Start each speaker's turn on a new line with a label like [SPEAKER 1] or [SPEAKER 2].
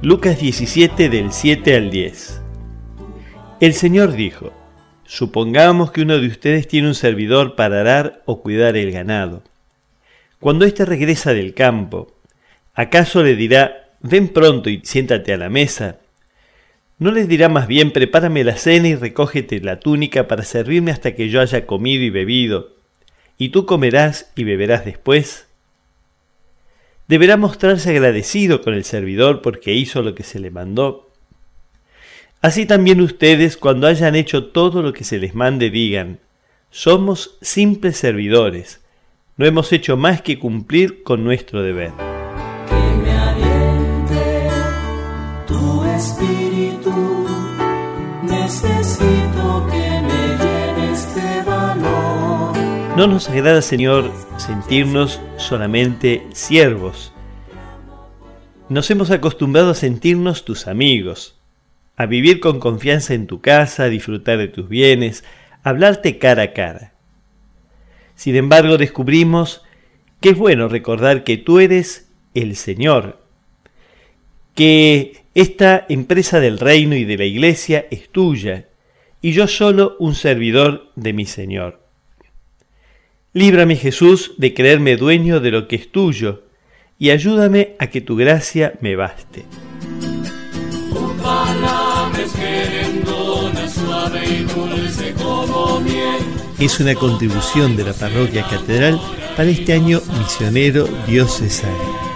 [SPEAKER 1] Lucas 17 del 7 al 10. El Señor dijo, Supongamos que uno de ustedes tiene un servidor para arar o cuidar el ganado. Cuando éste regresa del campo, ¿acaso le dirá, ven pronto y siéntate a la mesa? ¿No le dirá más bien, prepárame la cena y recógete la túnica para servirme hasta que yo haya comido y bebido, y tú comerás y beberás después? Deberá mostrarse agradecido con el servidor porque hizo lo que se le mandó. Así también ustedes, cuando hayan hecho todo lo que se les mande, digan, somos simples servidores, no hemos hecho más que cumplir con nuestro deber.
[SPEAKER 2] Que me aliente tu espíritu, necesito que
[SPEAKER 1] No nos agrada, Señor, sentirnos solamente siervos. Nos hemos acostumbrado a sentirnos tus amigos, a vivir con confianza en tu casa, a disfrutar de tus bienes, a hablarte cara a cara. Sin embargo, descubrimos que es bueno recordar que tú eres el Señor, que esta empresa del reino y de la iglesia es tuya, y yo solo un servidor de mi Señor. Líbrame Jesús de creerme dueño de lo que es tuyo y ayúdame a que tu gracia me baste.
[SPEAKER 3] Es una contribución de la parroquia catedral para este año misionero diocesano.